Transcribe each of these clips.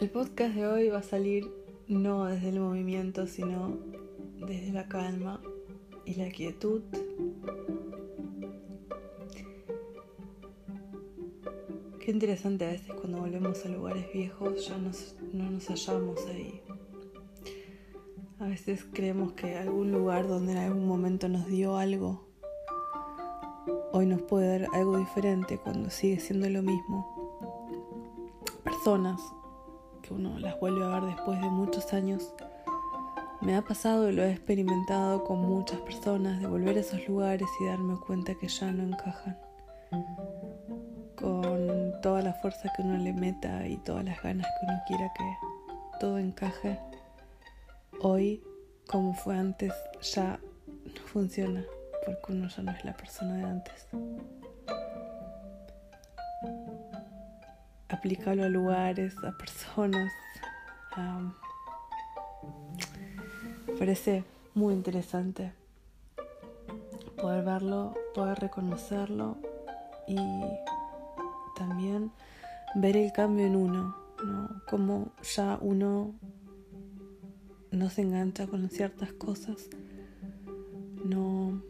El podcast de hoy va a salir no desde el movimiento, sino desde la calma y la quietud. Qué interesante a veces cuando volvemos a lugares viejos ya no nos hallamos ahí. A veces creemos que algún lugar donde en algún momento nos dio algo, hoy nos puede dar algo diferente cuando sigue siendo lo mismo. Personas que uno las vuelve a ver después de muchos años. Me ha pasado y lo he experimentado con muchas personas de volver a esos lugares y darme cuenta que ya no encajan. Con toda la fuerza que uno le meta y todas las ganas que uno quiera que todo encaje hoy como fue antes ya no funciona porque uno ya no es la persona de antes. Aplícalo a lugares, a personas. Parece muy interesante poder verlo, poder reconocerlo y también ver el cambio en uno, ¿no? Como ya uno no se engancha con ciertas cosas, no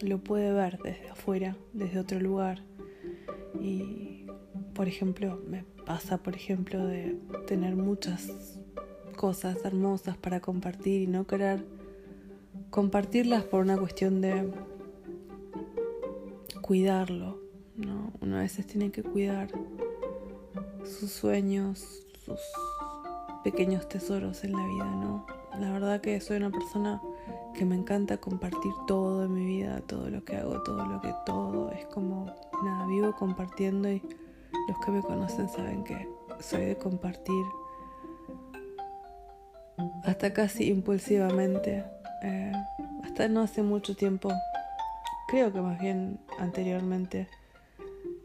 lo puede ver desde afuera, desde otro lugar. Y, por ejemplo, me pasa, por ejemplo, de tener muchas cosas hermosas para compartir y no querer compartirlas por una cuestión de cuidarlo, ¿no? Uno a veces tiene que cuidar sus sueños, sus pequeños tesoros en la vida, ¿no? La verdad que soy una persona que me encanta compartir todo en mi vida, todo lo que hago, todo lo que todo. Es como, nada, vivo compartiendo y los que me conocen saben que soy de compartir hasta casi impulsivamente. Eh, hasta no hace mucho tiempo, creo que más bien anteriormente,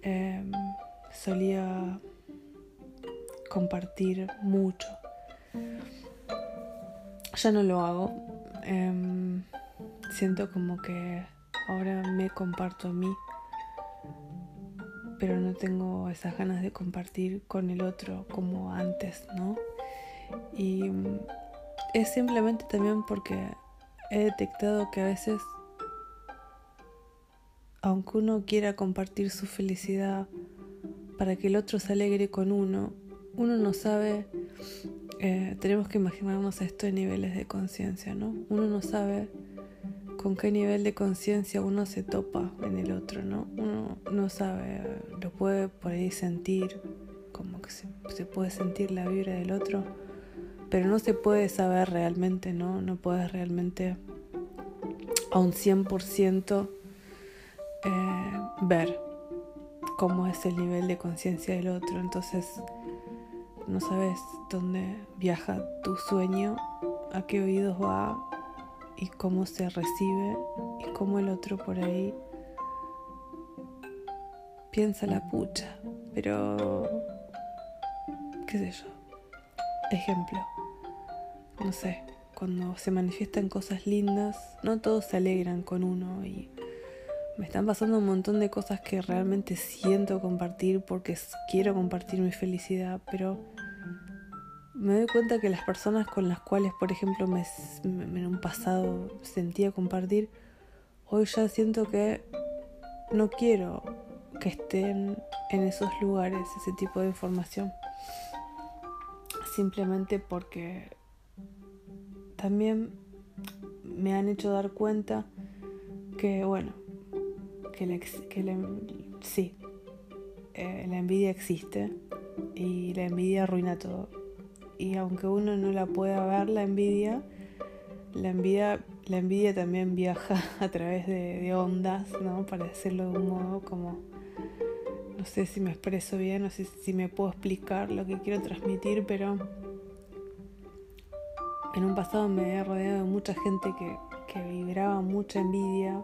eh, solía compartir mucho ya no lo hago. Em, siento como que ahora me comparto a mí, pero no tengo esas ganas de compartir con el otro como antes, ¿no? Y es simplemente también porque he detectado que a veces, aunque uno quiera compartir su felicidad para que el otro se alegre con uno, uno no sabe eh, tenemos que imaginarnos esto en niveles de conciencia, ¿no? Uno no sabe con qué nivel de conciencia uno se topa en el otro, ¿no? Uno no sabe, lo puede por ahí sentir, como que se, puede sentir la vibra del otro, pero no se puede saber realmente, ¿no? No puedes realmente a un 100% eh, ver cómo es el nivel de conciencia del otro. Entonces, no sabes dónde viaja tu sueño, a qué oídos va y cómo se recibe y cómo el otro por ahí piensa la pucha. Pero, qué sé yo. Ejemplo, no sé, cuando se manifiestan cosas lindas, no todos se alegran con uno y me están pasando un montón de cosas que realmente siento compartir porque quiero compartir mi felicidad, pero me doy cuenta que las personas con las cuales, por ejemplo, me, en un pasado sentía compartir, hoy ya siento que no quiero que estén en esos lugares ese tipo de información. Simplemente porque también me han hecho dar cuenta que, bueno, que, la, que sí, eh, la envidia existe y la envidia arruina todo. Y aunque uno no la pueda ver, la envidia, la envidia, la envidia también viaja a través de, ondas, ¿no? Para decirlo de un modo como, no sé si me expreso bien, no sé si me puedo explicar lo que quiero transmitir, pero en un pasado me he rodeado de mucha gente que, que vibraba mucha envidia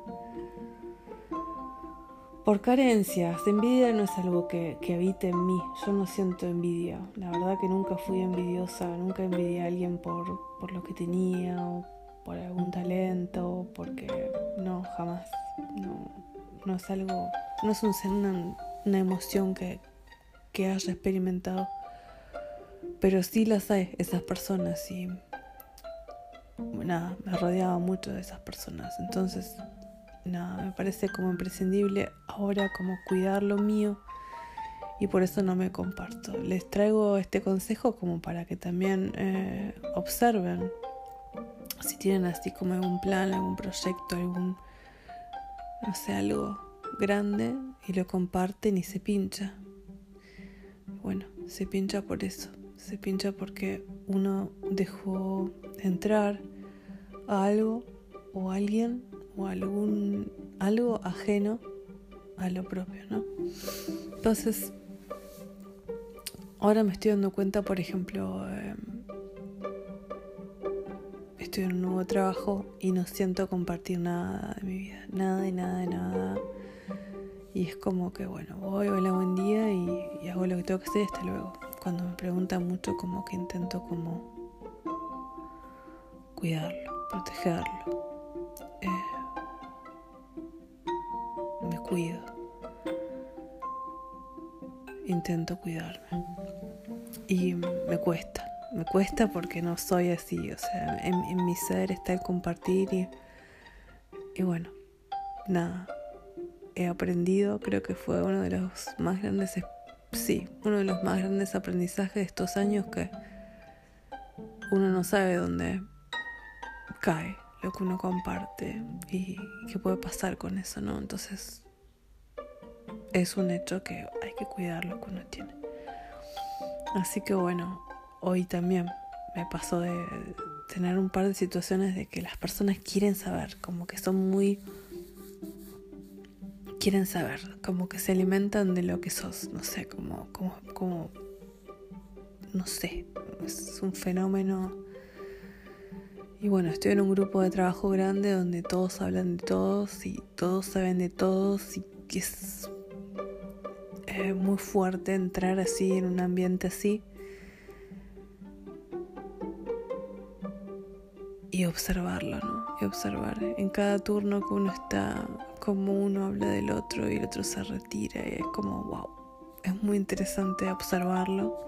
por carencias, envidia no es algo que, habite en mí, yo no siento envidia, la verdad que nunca fui envidiosa, nunca envidié a alguien por, por lo que tenía o por algún talento, porque no, jamás, no, no es algo, no es un, una, una emoción que, que haya experimentado. pero sí las hay, esas personas, y nada, me rodeaba mucho de esas personas. Entonces, nada, me parece como imprescindible ahora como cuidar lo mío y por eso no me comparto. Les traigo este consejo como para que también eh, observen si tienen así como algún plan, algún proyecto, algún, no sé, algo grande y lo comparten y se pincha. Bueno, se pincha por eso, se pincha porque uno dejó entrar a algo o a alguien o algún algo ajeno a lo propio, ¿no? Entonces, ahora me estoy dando cuenta, por ejemplo, em, estoy en un nuevo trabajo y no siento compartir nada de mi vida, nada y nada de nada. Y es como que, bueno, voy, hola, buen día y, hago lo que tengo que hacer y hasta luego. Cuando me preguntan mucho, como que intento como cuidarlo, protegerlo. Eh, cuido. Intento cuidarme. Y me cuesta me cuesta porque no soy así, o sea, en, mi ser está el compartir y bueno, nada, he aprendido, creo que fue uno de los más grandes, sí, uno de los más grandes aprendizajes de estos años que uno no sabe dónde cae lo que uno comparte y qué puede pasar con eso, ¿no? Entonces es un hecho que hay que cuidar lo que uno tiene. Así que bueno, hoy también me pasó de tener un par de situaciones de que las personas quieren saber, como que son muy... quieren saber, como que se alimentan de lo que sos, no sé, como, como, como, no sé, es un fenómeno. Y bueno, estoy en un grupo de trabajo grande donde todos hablan de todos y todos saben de todos y que es eh, muy fuerte entrar así en un ambiente así y observarlo, ¿no? Y observar en cada turno que uno está, como uno habla del otro y el otro se retira y es como, wow, es muy interesante observarlo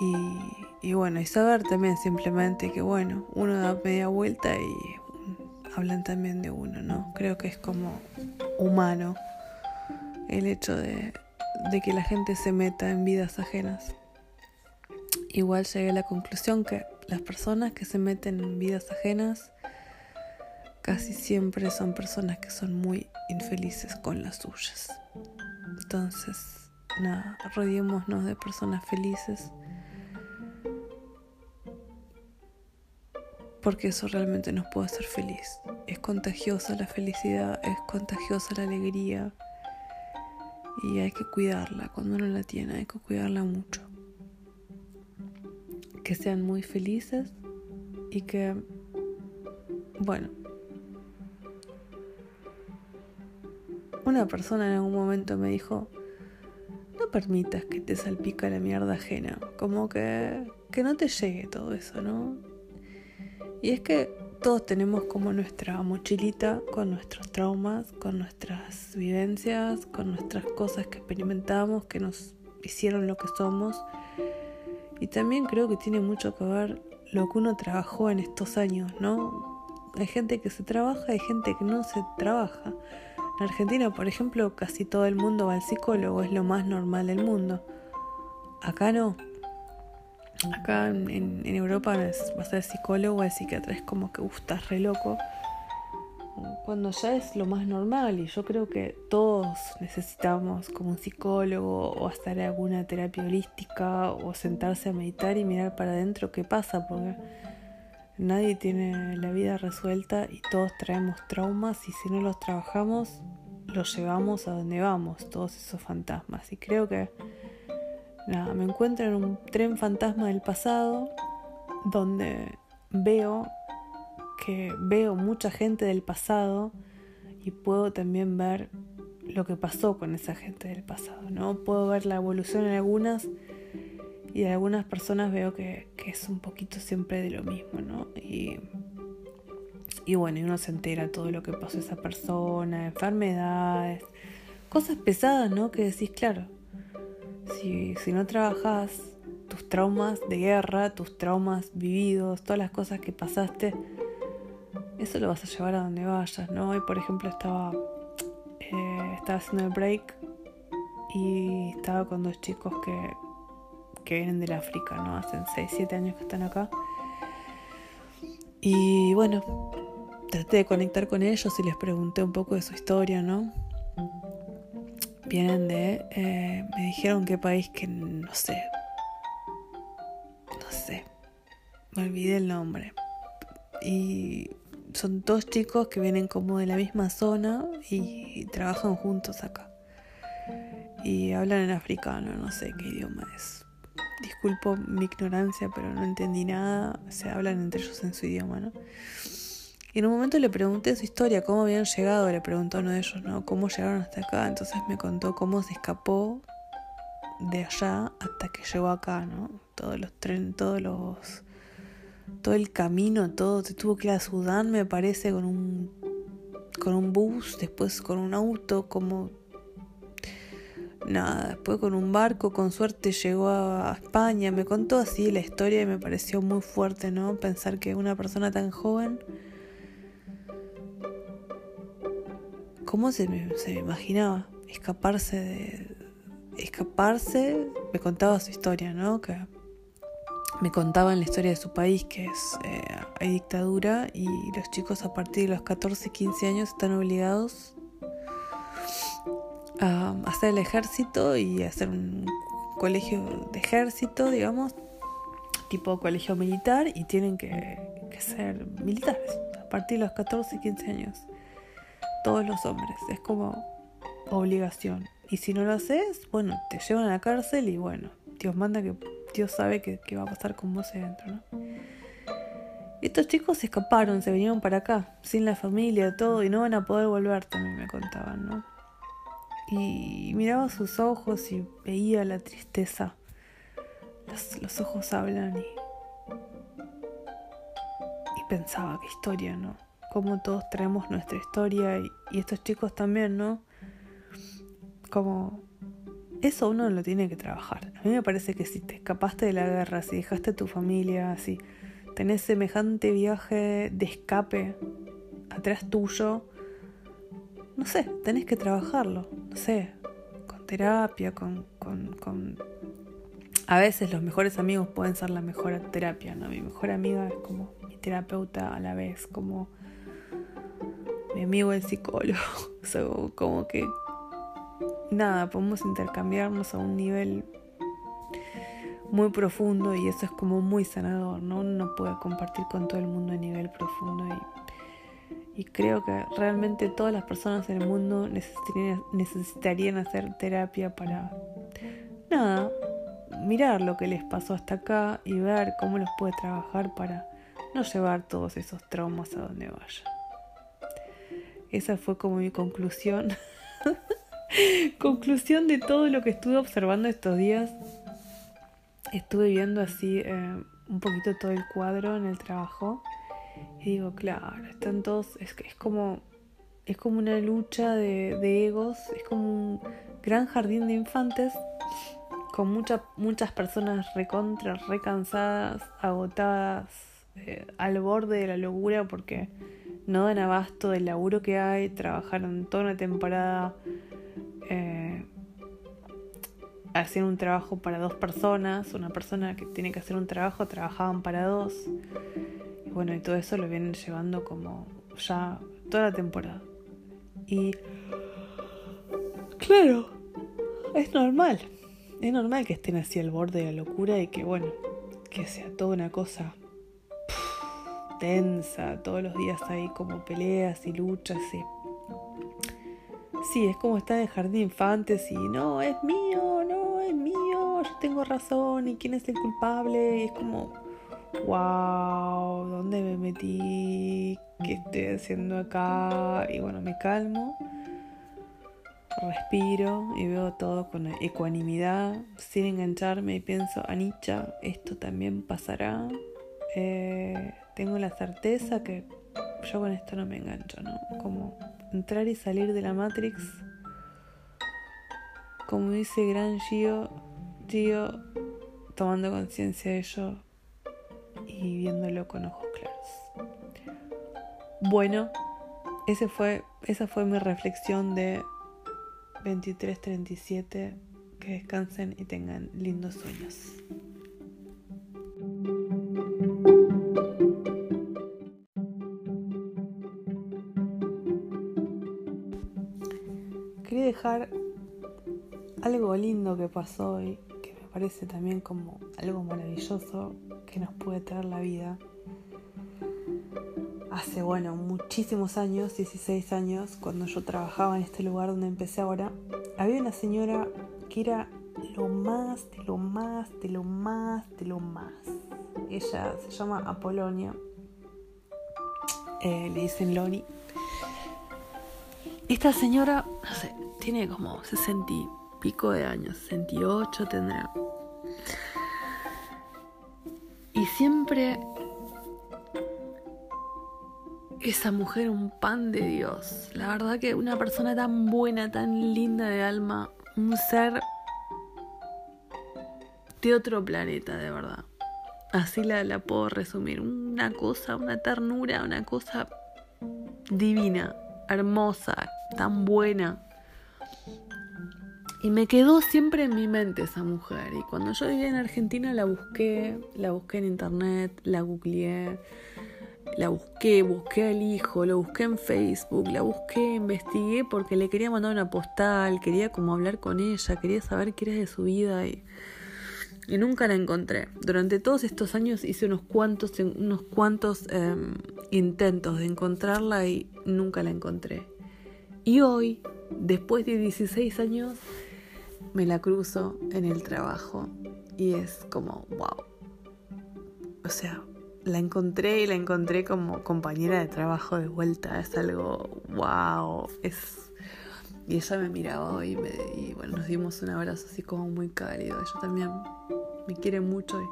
y, y bueno, y saber también simplemente que, bueno, uno da media vuelta y hablan también de uno, ¿no? Creo que es como humano el hecho de, de que la gente se meta en vidas ajenas. Igual llegué a la conclusión que las personas que se meten en vidas ajenas casi siempre son personas que son muy infelices con las suyas. Entonces, nada, rodeémonos de personas felices. Porque eso realmente nos puede hacer feliz. Es contagiosa la felicidad, es contagiosa la alegría. Y hay que cuidarla. Cuando uno la tiene, hay que cuidarla mucho que sean muy felices y que, bueno, una persona en algún momento me dijo, no permitas que te salpica la mierda ajena, como que, que no te llegue todo eso, ¿no? Y es que todos tenemos como nuestra mochilita con nuestros traumas, con nuestras vivencias, con nuestras cosas que experimentamos, que nos hicieron lo que somos y también creo que tiene mucho que ver lo que uno trabajó en estos años, ¿no? Hay gente que se trabaja, hay gente que no se trabaja. En Argentina, por ejemplo, casi todo el mundo va al psicólogo, es lo más normal del mundo. Acá no. Acá en, Europa vas a ser psicólogo, el psiquiatra es como que, uff, estás re loco. Cuando ya es lo más normal y yo creo que todos necesitamos como un psicólogo o hacer alguna terapia holística o sentarse a meditar y mirar para adentro qué pasa porque nadie tiene la vida resuelta y todos traemos traumas y si no los trabajamos los llevamos a donde vamos, todos esos fantasmas. Y creo que nada, me encuentro en un tren fantasma del pasado donde veo que veo mucha gente del pasado y puedo también ver lo que pasó con esa gente del pasado, ¿no? Puedo ver la evolución en algunas y en algunas personas veo que, es un poquito siempre de lo mismo, ¿no? Y, y bueno, y uno se entera todo lo que pasó esa persona, enfermedades, cosas pesadas, ¿no? Que decís, claro, si, si no trabajas tus traumas de guerra, tus traumas vividos, todas las cosas que pasaste, eso lo vas a llevar a donde vayas, ¿no? Hoy, por ejemplo, estaba, eh, estaba haciendo el break y estaba con dos chicos que, que vienen del África, ¿no? Hacen 6, 7 años que están acá. Y bueno, traté de conectar con ellos y les pregunté un poco de su historia, ¿no? Vienen de... Eh, me dijeron qué país que no sé. No sé. Me olvidé el nombre. Y son dos chicos que vienen como de la misma zona y trabajan juntos acá. Y hablan en africano, no sé qué idioma es. Disculpo mi ignorancia, pero no entendí nada. Se hablan entre ellos en su idioma, ¿no? Y en un momento le pregunté su historia, cómo habían llegado, le preguntó a uno de ellos, ¿no? ¿Cómo llegaron hasta acá? Entonces me contó cómo se escapó de allá hasta que llegó acá, ¿no? Todos los trenes, todos los todo el camino, todo, se tuvo que ir a Sudán, me parece, con un, con un bus, después con un auto, como... Nada, después con un barco, con suerte llegó a España, me contó así la historia y me pareció muy fuerte, ¿no? Pensar que una persona tan joven... ¿Cómo se me, se me imaginaba? Escaparse de... Escaparse, me contaba su historia, ¿no? Que me contaban la historia de su país, que es eh, hay dictadura y los chicos a partir de los 14, 15 años están obligados a hacer el ejército y hacer un colegio de ejército, digamos, tipo colegio militar y tienen que, que ser militares a partir de los 14, 15 años. Todos los hombres, es como obligación. Y si no lo haces, bueno, te llevan a la cárcel y bueno, Dios manda que Dios sabe qué, va a pasar con vos adentro, ¿no? Estos chicos se escaparon, se vinieron para acá, sin la familia, todo, y no van a poder volver, también me contaban, ¿no? Y miraba sus ojos y veía la tristeza. Los, ojos hablan y, y pensaba, qué historia, ¿no? Cómo todos traemos nuestra historia y, estos chicos también, ¿no? Como eso uno lo tiene que trabajar. A mí me parece que si te escapaste de la guerra, si dejaste tu familia, si tenés semejante viaje de escape atrás tuyo, no sé, tenés que trabajarlo, no sé, con terapia, con, con, con... A veces los mejores amigos pueden ser la mejor terapia, ¿no? Mi mejor amiga es como mi terapeuta a la vez, como mi amigo el psicólogo, o sea, como que nada, podemos intercambiarnos a un nivel muy profundo y eso es como muy sanador, ¿no? Uno no puede compartir con todo el mundo a nivel profundo y, creo que realmente todas las personas en el mundo necesitarían, necesitarían hacer terapia para, nada, mirar lo que les pasó hasta acá y ver cómo los puede trabajar para no llevar todos esos traumas a donde vaya. Esa fue como mi conclusión. Conclusión de todo lo que estuve observando estos días. Estuve viendo así eh, un poquito todo el cuadro en el trabajo. Y digo, claro, están todos. Es, es como. Es como una lucha de, egos. Es como un gran jardín de infantes. Con muchas muchas personas recontra, recansadas, agotadas, eh, al borde de la locura porque no dan abasto del laburo que hay. Trabajaron toda una temporada eh, un trabajo para dos personas, una persona que tiene que hacer un trabajo, trabajaban para dos. Bueno, y todo eso lo vienen llevando como ya toda la temporada. Y claro, es normal. Es normal que estén así al borde de la locura y que bueno, que sea toda una cosa tensa, todos los días hay como peleas y luchas y Sí, es como estar en el jardín de infantes y no, es mío, no, es mío, yo tengo razón y quién es el culpable. Y es como, wow, ¿dónde me metí? ¿Qué estoy haciendo acá? Y bueno, me calmo, respiro y veo todo con ecuanimidad, sin engancharme y pienso, Anicha, esto también pasará. Eh, tengo la certeza que yo con esto no me engancho, ¿no? Como entrar y salir de la Matrix. Como dice Gran Gio, Gio tomando conciencia de ello y viéndolo con ojos claros. Bueno, ese fue, esa fue mi reflexión de 23-37. Que descansen y tengan lindos sueños. Algo lindo que pasó hoy, que me parece también como algo maravilloso que nos puede traer la vida hace, bueno, muchísimos años, 16 años, cuando yo trabajaba en este lugar donde empecé ahora, había una señora que era lo más, de lo más, de lo más, de lo más. Ella se llama Apolonia, eh, le dicen Loni. Esta señora, no sé, tiene como 60 y pico de años, 68 tendrá. Y siempre esa mujer un pan de Dios. La verdad que una persona tan buena, tan linda de alma, un ser de otro planeta, de verdad. Así la, la puedo resumir. Una cosa, una ternura, una cosa divina, hermosa, tan buena. Y me quedó siempre en mi mente esa mujer. Y cuando yo vivía en Argentina la busqué, la busqué en internet, la googleé la busqué, busqué al hijo, lo busqué en Facebook, la busqué, investigué porque le quería mandar una postal, quería como hablar con ella, quería saber qué era de su vida y, nunca la encontré. Durante todos estos años hice unos cuantos, unos cuantos em, intentos de encontrarla y nunca la encontré. Y hoy, después de 16 años, me la cruzo en el trabajo y es como, wow. O sea, la encontré y la encontré como compañera de trabajo de vuelta. Es algo, wow. Es... Y ella me miraba y, me, y bueno, nos dimos un abrazo así como muy cálido. Ella también me quiere mucho y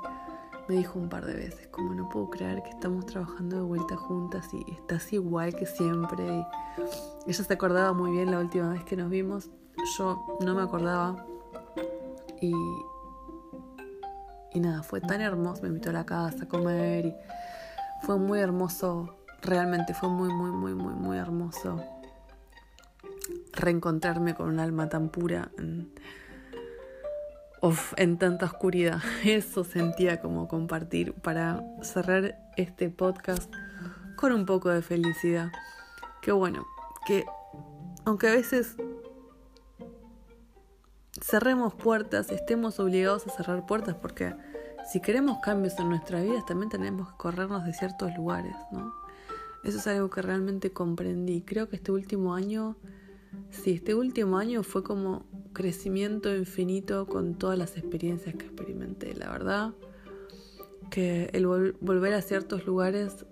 me dijo un par de veces, como no puedo creer que estamos trabajando de vuelta juntas y estás igual que siempre. Y ella se acordaba muy bien la última vez que nos vimos. Yo no me acordaba. Y, y nada, fue tan hermoso, me invitó a la casa a comer y fue muy hermoso, realmente fue muy, muy, muy, muy, muy hermoso reencontrarme con un alma tan pura en tanta oscuridad. Eso sentía como compartir para cerrar este podcast con un poco de felicidad. Que bueno, que aunque a veces cerremos puertas, estemos obligados a cerrar puertas porque si queremos cambios en nuestra vida también tenemos que corrernos de ciertos lugares, ¿no? Eso es algo que realmente comprendí. Creo que este último año, sí, este último año fue como crecimiento infinito con todas las experiencias que experimenté. La verdad que el volver a ciertos lugares,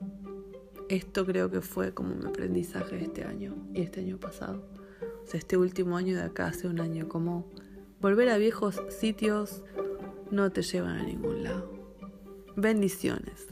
esto creo que fue como mi aprendizaje este año y este año pasado. O sea, este último año de acá hace un año, como Volver a viejos sitios no te llevan a ningún lado. Bendiciones.